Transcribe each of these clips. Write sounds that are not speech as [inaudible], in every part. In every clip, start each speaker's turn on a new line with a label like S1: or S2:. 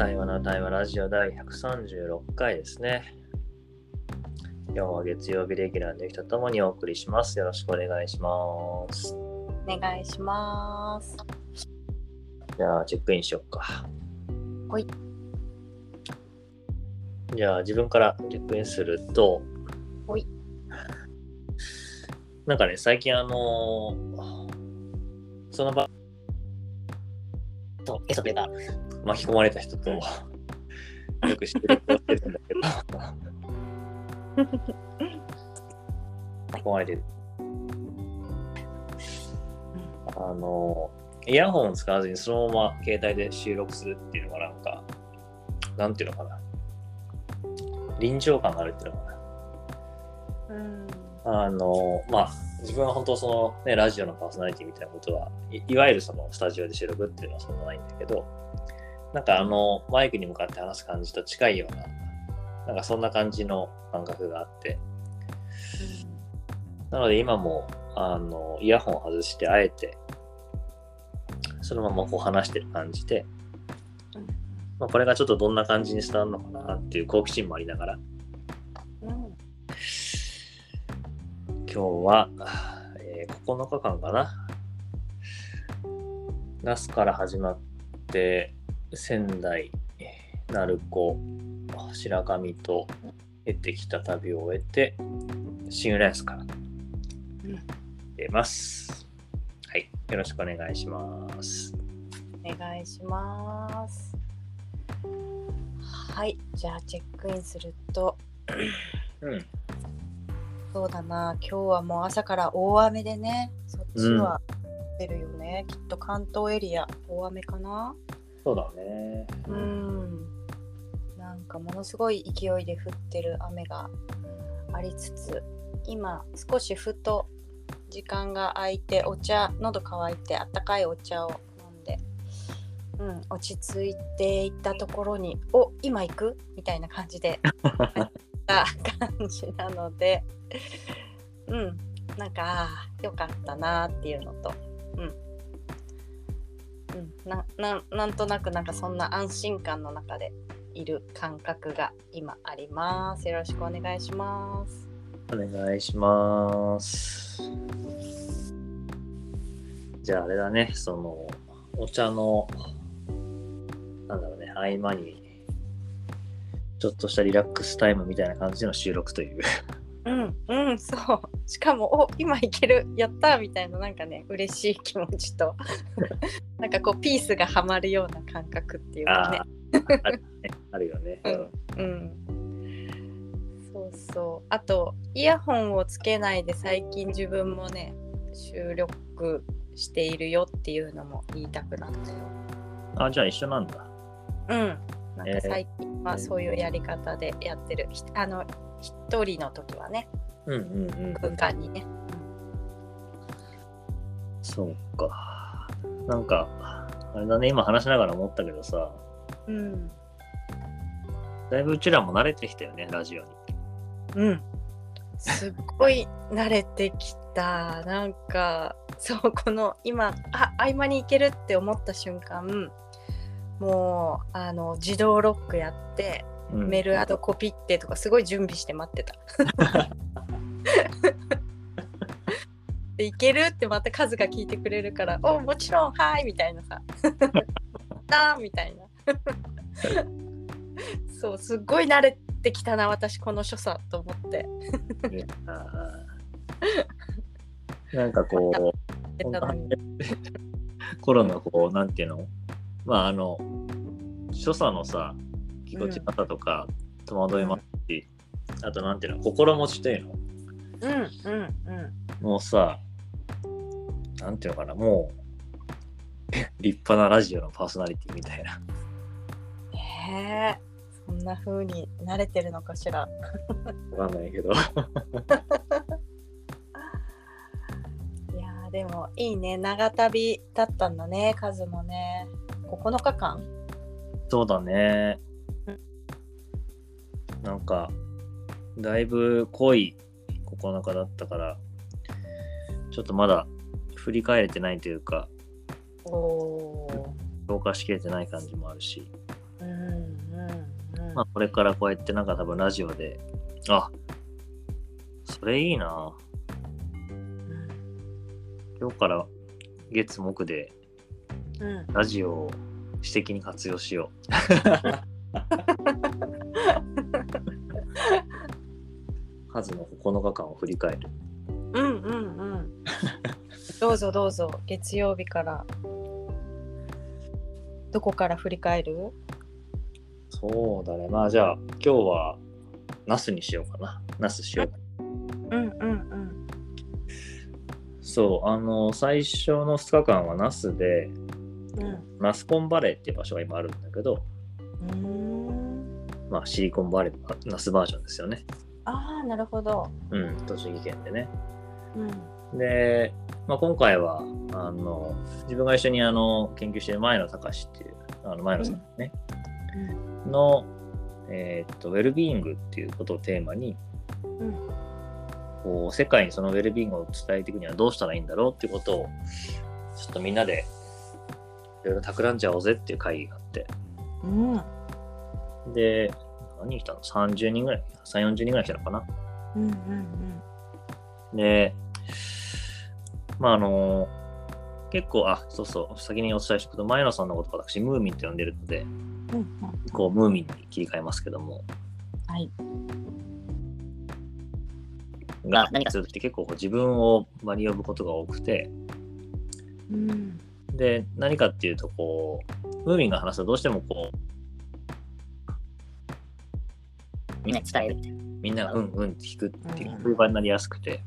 S1: 対話の対話ラジオ第136回ですね。今日は月曜日レギュラーの人とともにお送りします。よろしくお願いします。
S2: お願いします。
S1: じゃあ、チェックインしよっか。
S2: はい。
S1: じゃあ、自分からチェックインすると、
S2: はい。
S1: なんかね、最近あのーその場、と、エソペが巻き込まれた人と、[laughs] よく知ってる人してるんだけど、[laughs] 巻き込まれてる。あの、イヤホンを使わずにそのまま携帯で収録するっていうのがなんか、なんていうのかな。臨場感があるっていうのか
S2: うん。
S1: な。あの、まあ、自分は本当そのね、ラジオのパーソナリティみたいなことはい、いわゆるそのスタジオで収録っていうのはそんなないんだけど、なんかあの、マイクに向かって話す感じと近いような、なんかそんな感じの感覚があって、なので今も、あの、イヤホンを外して、あえて、そのままこう話してる感じで、まあ、これがちょっとどんな感じに伝わるのかなっていう好奇心もありながら、今日は、えー9日間かな。那須から始まって、仙台、鳴子、白神と得てきた旅を終えて、新浦安から出ます。はい。よろしくお願いします。
S2: お願いします。はい。じゃあ、チェックインすると、
S1: うん。
S2: そうだな、今日はもう朝から大雨でね、そっちは出るよね。きっと関東エリア、大雨かな
S1: そうだね。
S2: うん。なんかものすごい勢いで降ってる雨がありつつ、今少しふと時間が空いてお茶喉乾いてあったかいお茶を飲んで、うん、落ち着いていったところに「お今行く?」みたいな感じで [laughs] た感じなので。うん。なんかよかったなーっていうのと。うん、うん、なななんとなくなんかそんな安心感の中でいる感覚が今あります。よろしくお願いします。
S1: お願いします。じゃああれだね、その、お茶の、なんだろうね、合間に、ちょっとしたリラックスタイムみたいな感じの収録という。
S2: うんうんそう。しかもお今いけるやったみたいななんかね嬉しい気持ちと。[laughs] なんかこうピースがはまるような感覚っていうかね。
S1: あるよね。
S2: うん。うん。そうそう。あとイヤホンをつけないで最近自分もね収録しているよっていうのも言いたくなったよ。
S1: あ、じゃあ一緒なんだ。
S2: うんなん
S1: えー。
S2: か最近はそういうやり方でやってる、ひあの一人の時はね。
S1: うんうんうん。
S2: 空間にね、
S1: そうか。なんか、あれだね、今話しながら思ったけどさ、
S2: うん。
S1: だいぶうちらも慣れてきたよね、ラジオに。
S2: うん、すっごい慣れてきた。なんかそうこの今あ合間に行けるって思った瞬間もうあの自動ロックやって、
S1: うん。
S2: メールアドコピってとかすごい準備して待ってた。でいけるってまた数が聞いてくれるから「おもちろんはい」みたいなさ「あー」みたいな。そうすっごい慣れてきたな私この所作と思って。
S1: なんかこう、コロナこう、なんていうの？まあ、あの、所作のさ、ぎこちなさとか、戸惑いもあるし、あと、なんていうの、心持ちというの。
S2: うんうんうん。
S1: もうさ、なんていうのかな、もう、[laughs] 立派なラジオのパーソナリティみたいな。
S2: へえそんな風に慣れてるのかしら。[laughs]
S1: わかんないけど。[laughs]
S2: いやーでもいいね。長旅だったんだね数もね9日間。
S1: そうだね。なんか、だいぶ濃い9日だったから、ちょっとまだ振り返れてないというか、
S2: おー。
S1: 消化しきれてない感じもあるし、
S2: うん
S1: まあ、これからこうやってなんか多分ラジオで、あ、それいいな。今日から月木で
S2: うん
S1: ラジオを私的に活用しよう。[laughs] 数の9日間を振り返る。
S2: うんうんうんどうぞどうぞ月曜日からどこから振り返る？
S1: そうだね。まあじゃあ今日はナスにしようかな。ナスしよう。
S2: うんうんうん
S1: そう、あの、最初の2日間はナスで、
S2: うん。
S1: ナスコンバレーっていう場所が今あるんだけど、
S2: うーん。
S1: まあシリコンバレー、あナスバージョンですよね。
S2: ああなるほど。
S1: うん、栃木県でね。
S2: うん。
S1: で、まあ、今回はあの自分が一緒にあの研究している前野隆っていうあの前野さんね、の、えーっとウェルビーイングっていうことをテーマに
S2: うん。
S1: こう世界にそのウェルビーイングを伝えていくにはどうしたらいいんだろうっていうことをちょっとみんなでいろいろ企んじゃおうぜっていう会議があって。
S2: うん。
S1: で何人来たの ?30 人ぐらい。3、40人ぐらい来たのかな？
S2: うんうん
S1: で、まああの、結構、あ、そうそう、先にお伝えしておくと、前野さんのことを私、ムーミンと呼んでるので、
S2: うんうん。
S1: こう、ムーミンに切り替えますけども、
S2: はい。
S1: が何かするときって結構自分を場に呼ぶことが多くて、
S2: うん
S1: で、何かっていうと、こう、ムーミンが話すとどうしてもこう、
S3: みんなに伝える。みたいな。
S1: みんながうんうんって聞くっていう
S2: うん。
S1: 風場になりやすくて、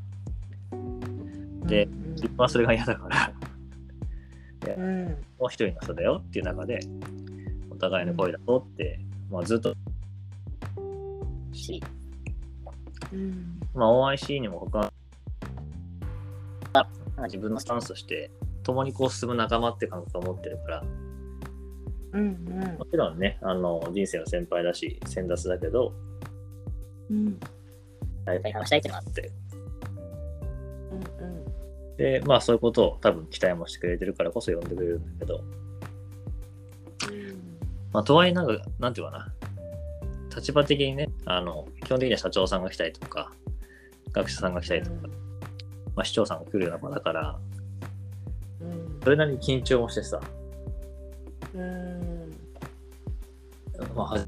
S1: で
S2: うん。
S1: 自分はそれが嫌だから、
S2: うん。
S1: もう一人の人だよっていう中で、お互いの声だぞって、まあずっと
S3: し、
S2: うん。
S1: まあ、OIC にも他
S3: 自分の
S1: スタンスとして共にこう進む仲間って感覚を持ってるから。
S2: うん
S1: もちろんねあの人生の先輩だし先達だけど
S2: うん。
S1: 大
S3: 対話したいっていうのがあっ
S1: って。
S2: うん
S1: でまあそういうことを多分期待もしてくれてるからこそ呼んでくれるんだけど。まあとはいえなんかなんていうかな。立場的にねあの基本的には社長さんが来たりとか学者さんが来たりとか、まあ、市長さんが来るような場だから
S2: うん
S1: それなりに緊張もしてさ、
S2: うん。
S1: まあ、は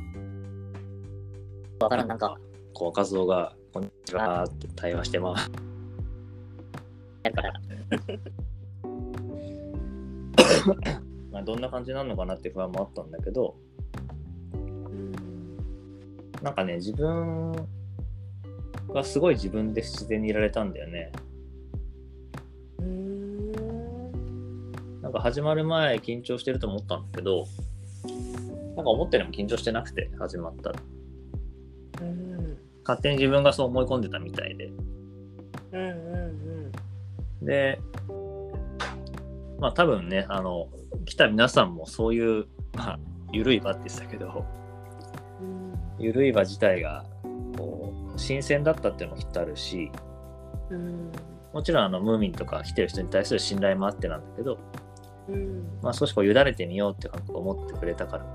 S3: わからん、なんか、
S1: こう和夫が「こんにちは」って対話してます [laughs] まあ、どんな感じなのかなって不安もあったんだけど。なんかね自分がすごい自分で自然にいられたんだよねか始まる前緊張してると思ったんだけどなんか思ったよりも緊張してなくて始まったら
S2: うん。
S1: 勝手に自分がそう思い込んでたみたいで。
S2: うんうん
S1: でまあ多分ねあの来た皆さんもそういうまあ緩い場って言ってたけど
S2: うん。
S1: 緩い場自体がこう新鮮だったっていうのもきっとあるし
S2: うん。
S1: もちろんあのムーミンとか来てる人に対する信頼もあってなんだけど、
S2: うん
S1: まあ、少しこう委ねてみようって感覚を持ってくれたから、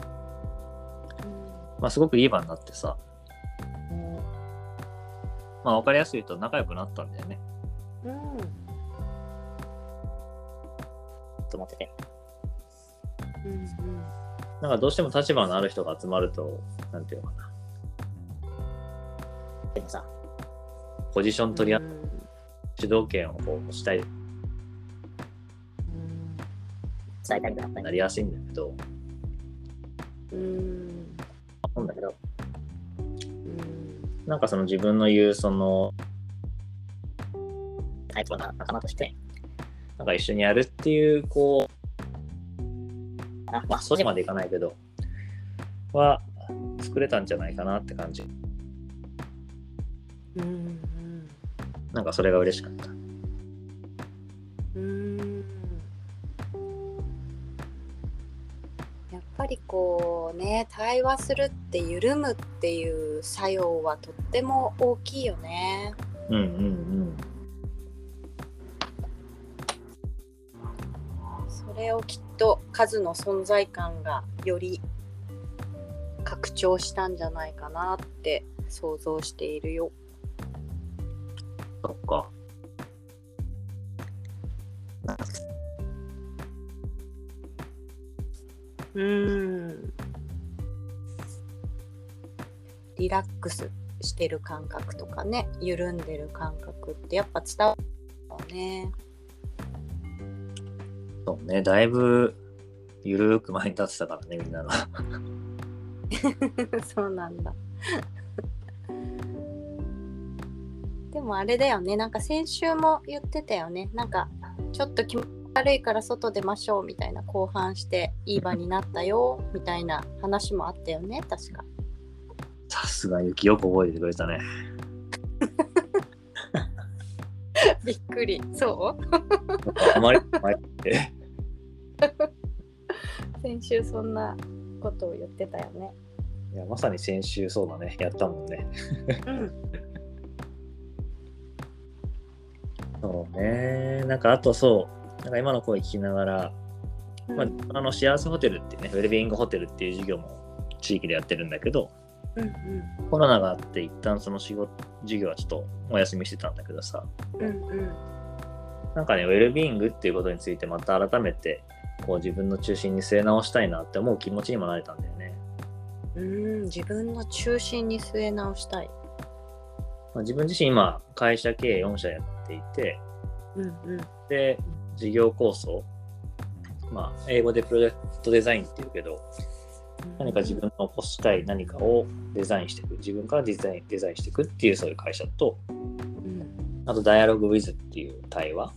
S1: まあ、すごくいい場になってさ、まあ、分かりやすいと仲良くなったんだよね。
S2: うん。
S3: と思ってて。
S2: うん
S1: なんかどうしても立場のある人が集まると、なんていうのかな、
S3: でもさ、
S1: ポジション取り合っ
S2: うん。
S1: 主導権をこうしたい
S3: 伝えたたり
S1: なりやすいんだけど、
S2: うん。
S3: 思うんだけど、
S2: うん。
S1: なんかその自分の言うその、
S3: タイプな仲間として、
S1: なんか一緒にやるっていう、こう、
S3: あ
S1: まあ、そこまでいかないけど、は作れたんじゃないかなって感じ。
S2: うん。
S1: なんかそれが嬉しかった。
S2: りこうね対話するって緩むっていう作用はとっても大きいよね。
S1: うんうんうん。
S2: それをきっと数の存在感がより拡張したんじゃないかなって想像しているよ。うーん。リラックスしてる感覚とかね緩んでる感覚ってやっぱ伝わるよね。
S1: そうね、だいぶゆるーく前に立ってたからね、みんなの。[laughs]
S2: そうなんだ。でもあれだよね、なんか先週も言ってたよね、なんかちょっと気持ち悪いから外出ましょうみたいな後半していい場になったよみたいな話もあったよね、確か。
S1: さすが雪よく覚えててくれたね。[laughs]
S2: びっくり。そう？
S1: あまり前って。[laughs]
S2: 先週そんなことを言ってたよね。
S1: いや、まさに先週そうだね、やったもんね。
S2: うん。[laughs]
S1: そうね。なんかあとそう、なんか今の声聞きながら、まあ、あの幸せホテルっていうね、ウェルビーイングホテルっていう事業も地域でやってるんだけど、
S2: うん
S1: コロナがあって一旦その仕事、授業はちょっとお休みしてたんだけどさ、
S2: うんうん。うん
S1: なんかね、ウェルビーイングっていうことについてまた改めて、こう自分の中心に据え直したいなって思う気持ちにもなれたんだよね。
S2: うん自分の中心に据え直したい。
S1: まあ、自分自身今、会社経営4社やっていて、
S2: うんうん。
S1: で、事業構想、まあ、英語でプロジェクトデザインっていうけど、何か自分の起こしたい何かをデザインしていく、自分からデザインデザインしていくっていうそういう会社と、
S2: うん。
S1: あと、ダイアログウィズっていう対話、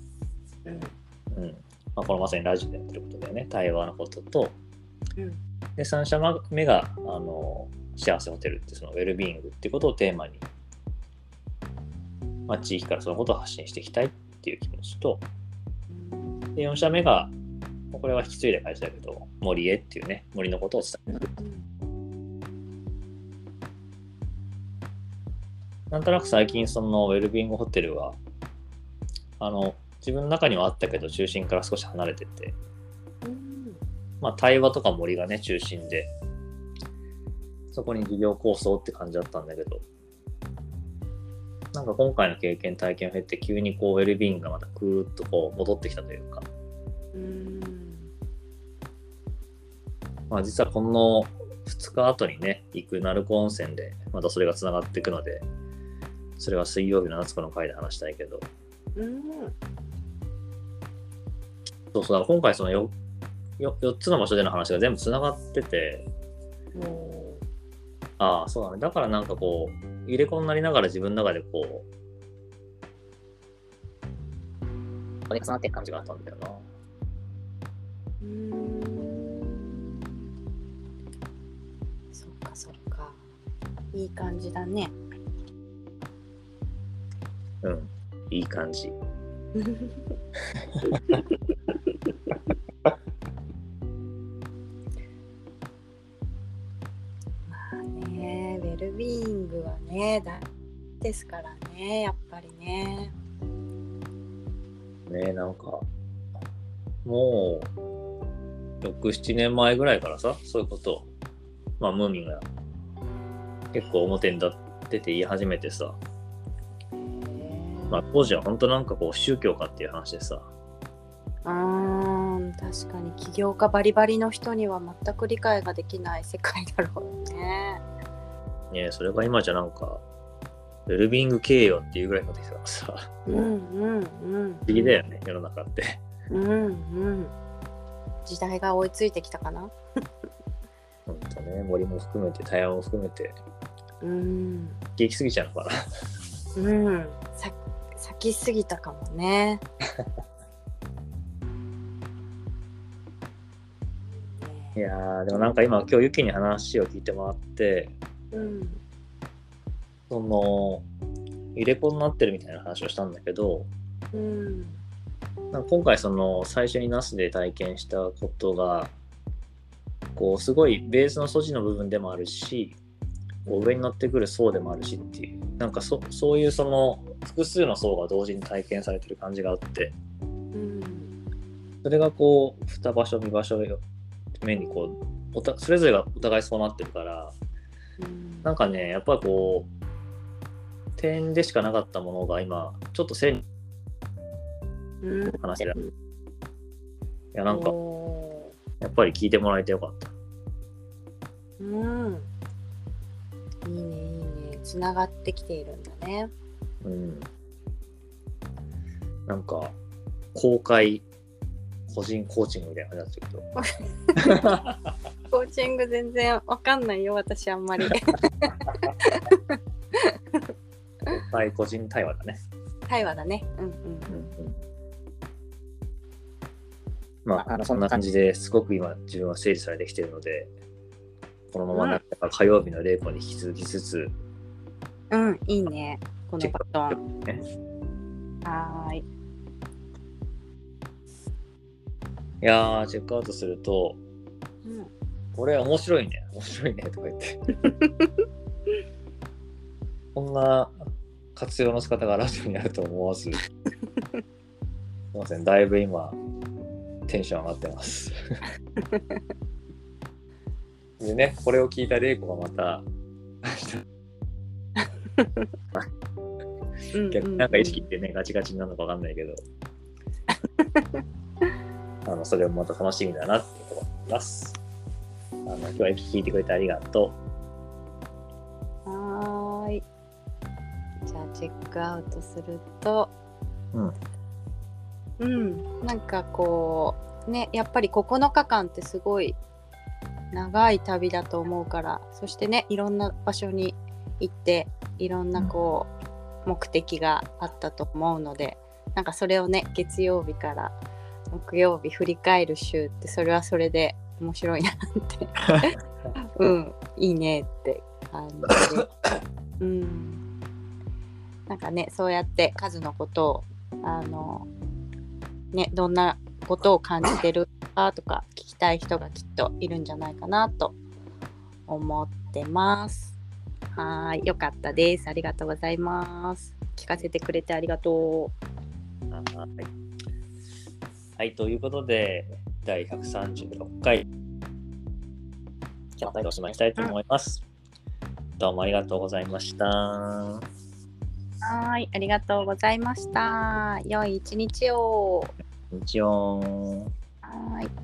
S2: うん。
S1: うん。まあ、このまさにラジオでやってることだよね、対話のことと、
S2: うん。
S1: で、3社目が、あの、幸せホテルってそのウェルビーイングっていうことをテーマに、まあ、地域からそのことを発信していきたいっていう気持ちと、で、4社目が、これは引き継いだ会社だけど、森へっていうね、森のことを伝える。なんとなく最近そのウェルビングホテルは、あの、自分の中にはあったけど、中心から少し離れてて、まあ、対話とか森がね、中心で、そこに事業構想って感じだったんだけど、なんか今回の経験、体験を経て、急にこう、ウェルビーイングがまたクーッとこう、戻ってきたというか、
S2: うん
S1: まあ、実はこの2日後にね、行く鳴子温泉で、またそれがつながっていくので、それは水曜日の夏子の回で話したいけど、
S2: うん。
S1: そうそう、今回その 4, よ4つの場所での話が全部つながってて、
S2: も
S1: ああ、そうだね。だからなんかこう、入れ子になりながら自分の中でこう、
S3: これ重なってる感じが
S1: 感じがあったんだよな。
S2: ううんそっかそっかいい感じだね
S1: うん。いい感じ。[laughs]
S2: ですからねやっぱりね。
S1: ねえ、なんか、もう、6、7年前ぐらいからさ、そういうことを、まあ、ムーミンが結構表に出てて言い始めてさ、まあ、当時は本当なんかこう、宗教かっていう話でさ、
S2: うーん確かに起業家バリバリの人には全く理解ができない世界だろうね。
S1: ねえ、それが今じゃなんか、ルビング経営よっていうぐらいまで来たからさ、
S2: うんうんうん。
S1: 不思議だよね、世の中って。
S2: うんうん。時代が追いついてきたかな？
S1: ほんとね、森も含めて、対話も含めて、
S2: うん。
S1: 激きすぎちゃうのかな。
S2: うん。さ咲きすぎたかもね。[laughs]
S1: いやー、でもなんか今、今日ユキに話を聞いてもらって、
S2: うん
S1: その、入れ子になってるみたいな話をしたんだけど、
S2: うん。
S1: なんか今回その最初にナスで体験したことが、こうすごいベースの素地の部分でもあるし、こう上に乗ってくる層でもあるしっていう、なんかそそういうその複数の層が同時に体験されてる感じがあって、
S2: うん
S1: それがこう2場所、2場所目にこうおたそれぞれがお互いそうなってるから
S2: うん。
S1: なんかねやっぱりこう点でしかなかったものが今ちょっと線に
S2: うん
S1: 話してる。いやなんか
S2: お
S1: やっぱり聞いてもらえてよかった。
S2: ーうん。いいねいいね。つながってきているんだね。
S1: うん。なんか公開個人コーチングみたいな感じになってるけど。[laughs]
S2: コーチング全然わかんないよ私あんまり [laughs]
S1: 公開個人対話だね。
S2: 対話だね。うんうん
S1: まあ、
S3: あの
S1: そんな感じですごく今自分は整理されてきているので、このままなんか火曜日の玲子に引き続きつつ、
S2: うんうんいいね。このバトン。
S1: ね、
S2: はーい。
S1: いやー、チェックアウトすると、
S2: うん。
S1: これ面白いね、面白いねとか言って。[laughs] こんな活用の仕方がラジオにあると思わず、すいません、だいぶ今、テンション上がってます。[laughs] でね、これを聞いた玲子がまた、
S2: うん
S1: 逆になんか意識ってね、ガチガチになるのかわかんないけど、[laughs] あのそれもまた楽しみだなって思います。あの今日は聞いてくれてありがと
S2: はチェックアウトすると、
S1: うん。
S2: うん、なんかこう、ね、やっぱり9日間ってすごい長い旅だと思うから、そしてね、いろんな場所に行って、いろんなこう、目的があったと思うので、なんかそれをね、月曜日から木曜日振り返る週って、それはそれで面白いなって。[laughs] うん、いいねって感じで。うん。なんかね、そうやって数のことを、あの、ね、どんなことを感じてるかとか聞きたい人がきっといるんじゃないかなと思ってます。はい、よかったです。ありがとうございます。聞かせてくれてありがと
S1: う。はい。はい、ということで、第136回、今日はおしまいしたいと思います。どうもありがとうございました。
S2: う。はーい、ありがとうございました。良い一日を。
S1: 一応。
S2: はーい。